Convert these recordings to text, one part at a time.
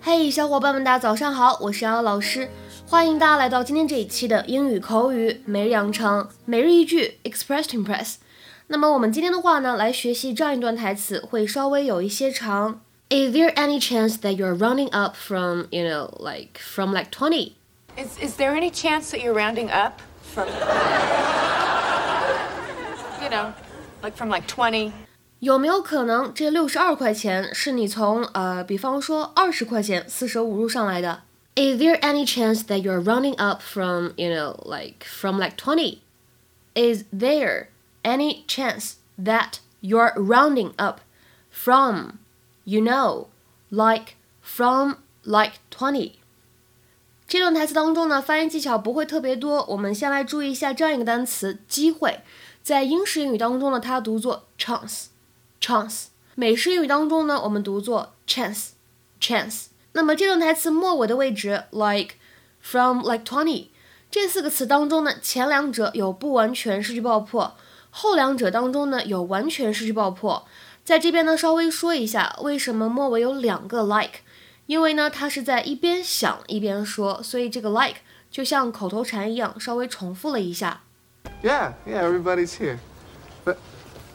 嘿，小伙伴们，大家早上好，我是瑶瑶老师，欢迎大家来到今天这一期的英语口语每日养成每日一句 Express to Impress。那么我们今天的话呢，来学习这样一段台词，会稍微有一些长。Is there any chance that you're rounding up from, you know, like from like twenty? Is, is there any chance that you're rounding up from, you know, like from like 20? 有没有可能这六十二块钱是你从呃，比方说二十块钱四舍五入上来的？Is there any chance that you're rounding up from, you know, like from like twenty? Is there any chance that you're rounding up from, you know, like from like twenty? 这段台词当中呢，发音技巧不会特别多。我们先来注意一下这样一个单词“机会”。在英式英语当中呢，它读作 Chance，。美式英语当中呢，我们读作 chance，chance。那么这段台词末尾的位置，like from like twenty 这四个词当中呢，前两者有不完全失去爆破，后两者当中呢有完全失去爆破。在这边呢，稍微说一下为什么末尾有两个 like。因为呢，他是在一边想一边说，所以这个 like 就像口头禅一样，稍微重复了一下。Yeah, yeah, everybody's here.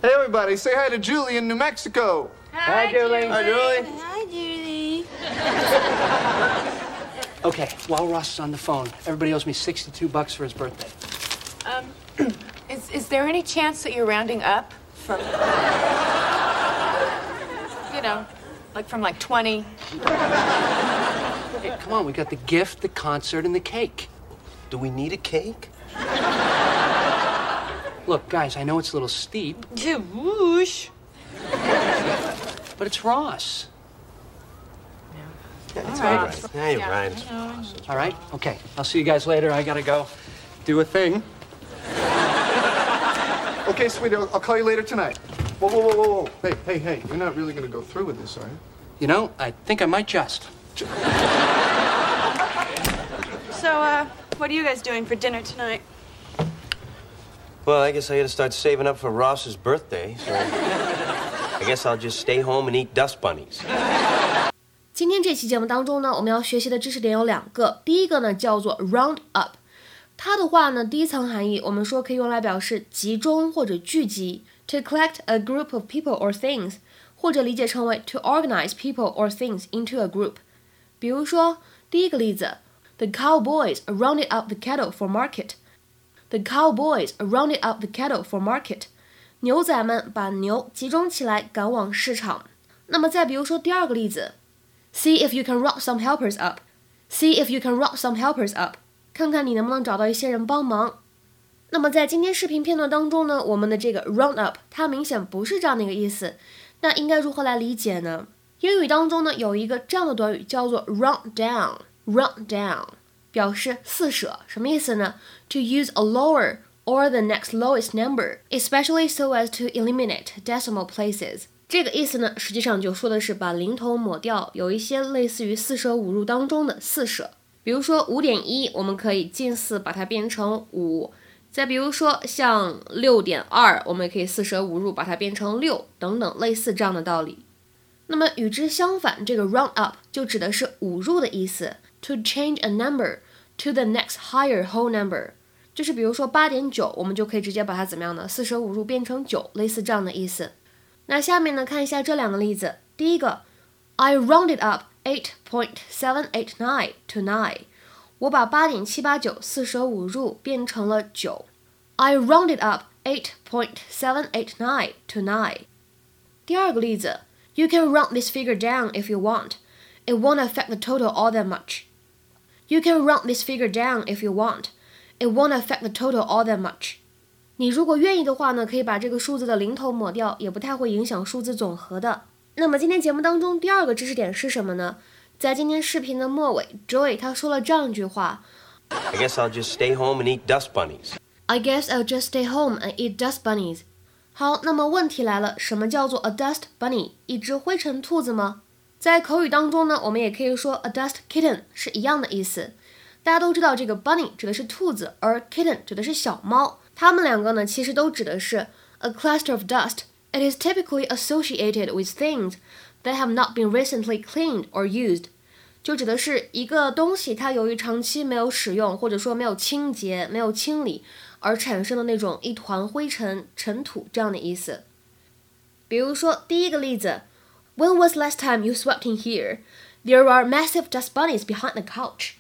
But hey, everybody, say hi to Julie in New Mexico. Hi, Julie. Hi, Julie. Hi, Julie. Okay, while Ross is on the phone, everybody owes me 62 bucks for his birthday. Um, is, is there any chance that you're rounding up from, you know, like from like 20? Hey, come on, we got the gift, the concert, and the cake. Do we need a cake? Look, guys, I know it's a little steep, Whoosh. but it's Ross. Yeah, it's All all right. right. Yeah, you're Yeah, right. I know. All right? Okay, I'll see you guys later. I gotta go do a thing. Okay, sweetie, I'll, I'll call you later tonight. Whoa, whoa, whoa, whoa, whoa. Hey, hey, hey, you're not really gonna go through with this, are you? You know, I think I might just. So, uh, what are you guys doing for dinner tonight? Well, I guess I gotta start saving up for Ross's birthday, so I guess I'll just stay home and eat dust bunnies. 今天这期节目当中呢，我们要学习的知识点有两个。第一个呢叫做 round up，它的话呢，第一层含义我们说可以用来表示集中或者聚集，to collect a group of people or things，或者理解成为 to organize people or things into a group。比如说第一个例子，The cowboys rounded up the cattle for market。 The cowboys rounded up the cattle for market。牛仔们把牛集中起来赶往市场。那么再比如说第二个例子。See if you can rock some helpers up. See if you can rock some helpers up. 看看你能不能找到一些人帮忙。那么在今天视频片段当中呢，我们的这个 round up 它明显不是这样的一个意思。那应该如何来理解呢？英语当中呢有一个这样的短语叫做 round down。round down 表示四舍，什么意思呢？To use a lower or the next lowest number, especially so as to eliminate decimal places. 这个意思呢，实际上就说的是把零头抹掉，有一些类似于四舍五入当中的四舍。比如说五点一，我们可以近似把它变成五；再比如说像六点二，我们也可以四舍五入把它变成六，等等类似这样的道理。那么与之相反，这个 round up 就指的是五入的意思，to change a number to the next higher whole number，就是比如说八点九，我们就可以直接把它怎么样呢？四舍五入变成九，类似这样的意思。那下面呢，看一下这两个例子。第一个，I rounded up eight point seven eight nine to nine。我把八点七八九四舍五入变成了九。I rounded up eight point seven eight nine to nine。第二个例子，You can round this figure down if you want. It won't affect the total all that much. You can round this figure down if you want. It won't affect the total all that much. 你如果愿意的话呢，可以把这个数字的零头抹掉，也不太会影响数字总和的。那么今天节目当中第二个知识点是什么呢？在今天视频的末尾，Joey 他说了这样一句话：I guess I'll just stay home and eat dust bunnies. I guess I'll just stay home and eat dust bunnies. 好，那么问题来了，什么叫做 a dust bunny？一只灰尘兔子吗？在口语当中呢，我们也可以说 a dust kitten 是一样的意思。大家都知道，这个 bunny 指的是兔子，而 kitten 指的是小猫。它们两个呢，其实都指的是 a cluster of dust. It is typically associated with things that have not been recently cleaned or used，就指的是一个东西它由于长期没有使用或者说没有清洁、没有清理而产生的那种一团灰尘、尘土这样的意思。比如说第一个例子 ，When was last time you swept in here? There are massive dust bunnies behind the couch.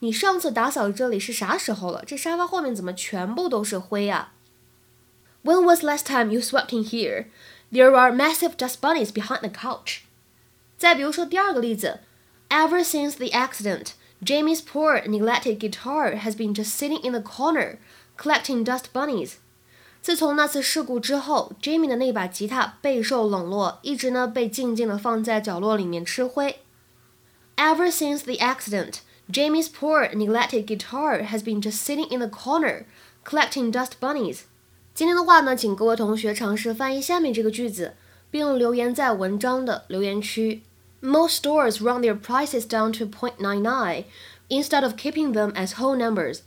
你上次打扫这里是啥时候了？这沙发后面怎么全部都是灰呀、When was last time you swept in here? There are massive dust bunnies behind the couch. 再比如说第二个例子，Ever since the accident, Jamie's poor neglected guitar has been just sitting in the corner, collecting dust bunnies. 自从那次事故之后，Jamie 的那把吉他备受冷落，一直呢被静静的放在角落里面吃灰。Ever since the accident, Jamie's poor neglected guitar has been just sitting in the corner, collecting dust bunnies. 今天的话呢，请各位同学尝试翻译下面这个句子，并留言在文章的留言区。Most stores run their prices down to 0.99 instead of keeping them as whole numbers.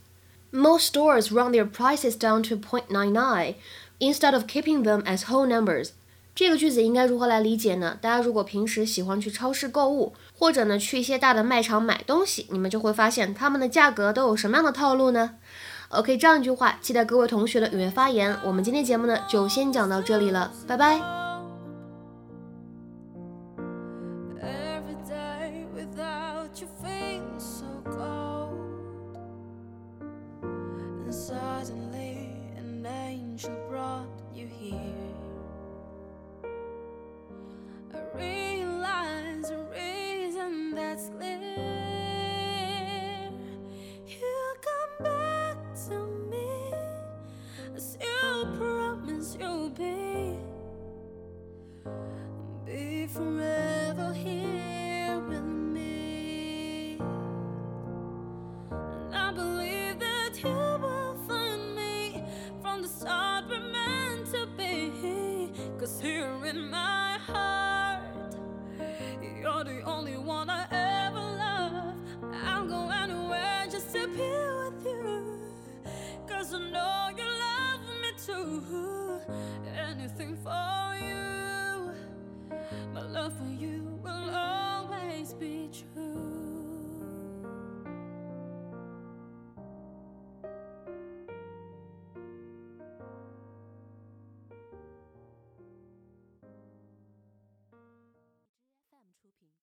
Most stores run their prices down to 0.99 instead of keeping them as whole numbers. 这个句子应该如何来理解呢？大家如果平时喜欢去超市购物，或者呢去一些大的卖场买东西，你们就会发现他们的价格都有什么样的套路呢？OK，这样一句话，期待各位同学的踊跃发言。我们今天节目呢，就先讲到这里了，拜拜。Anything for you. My love for you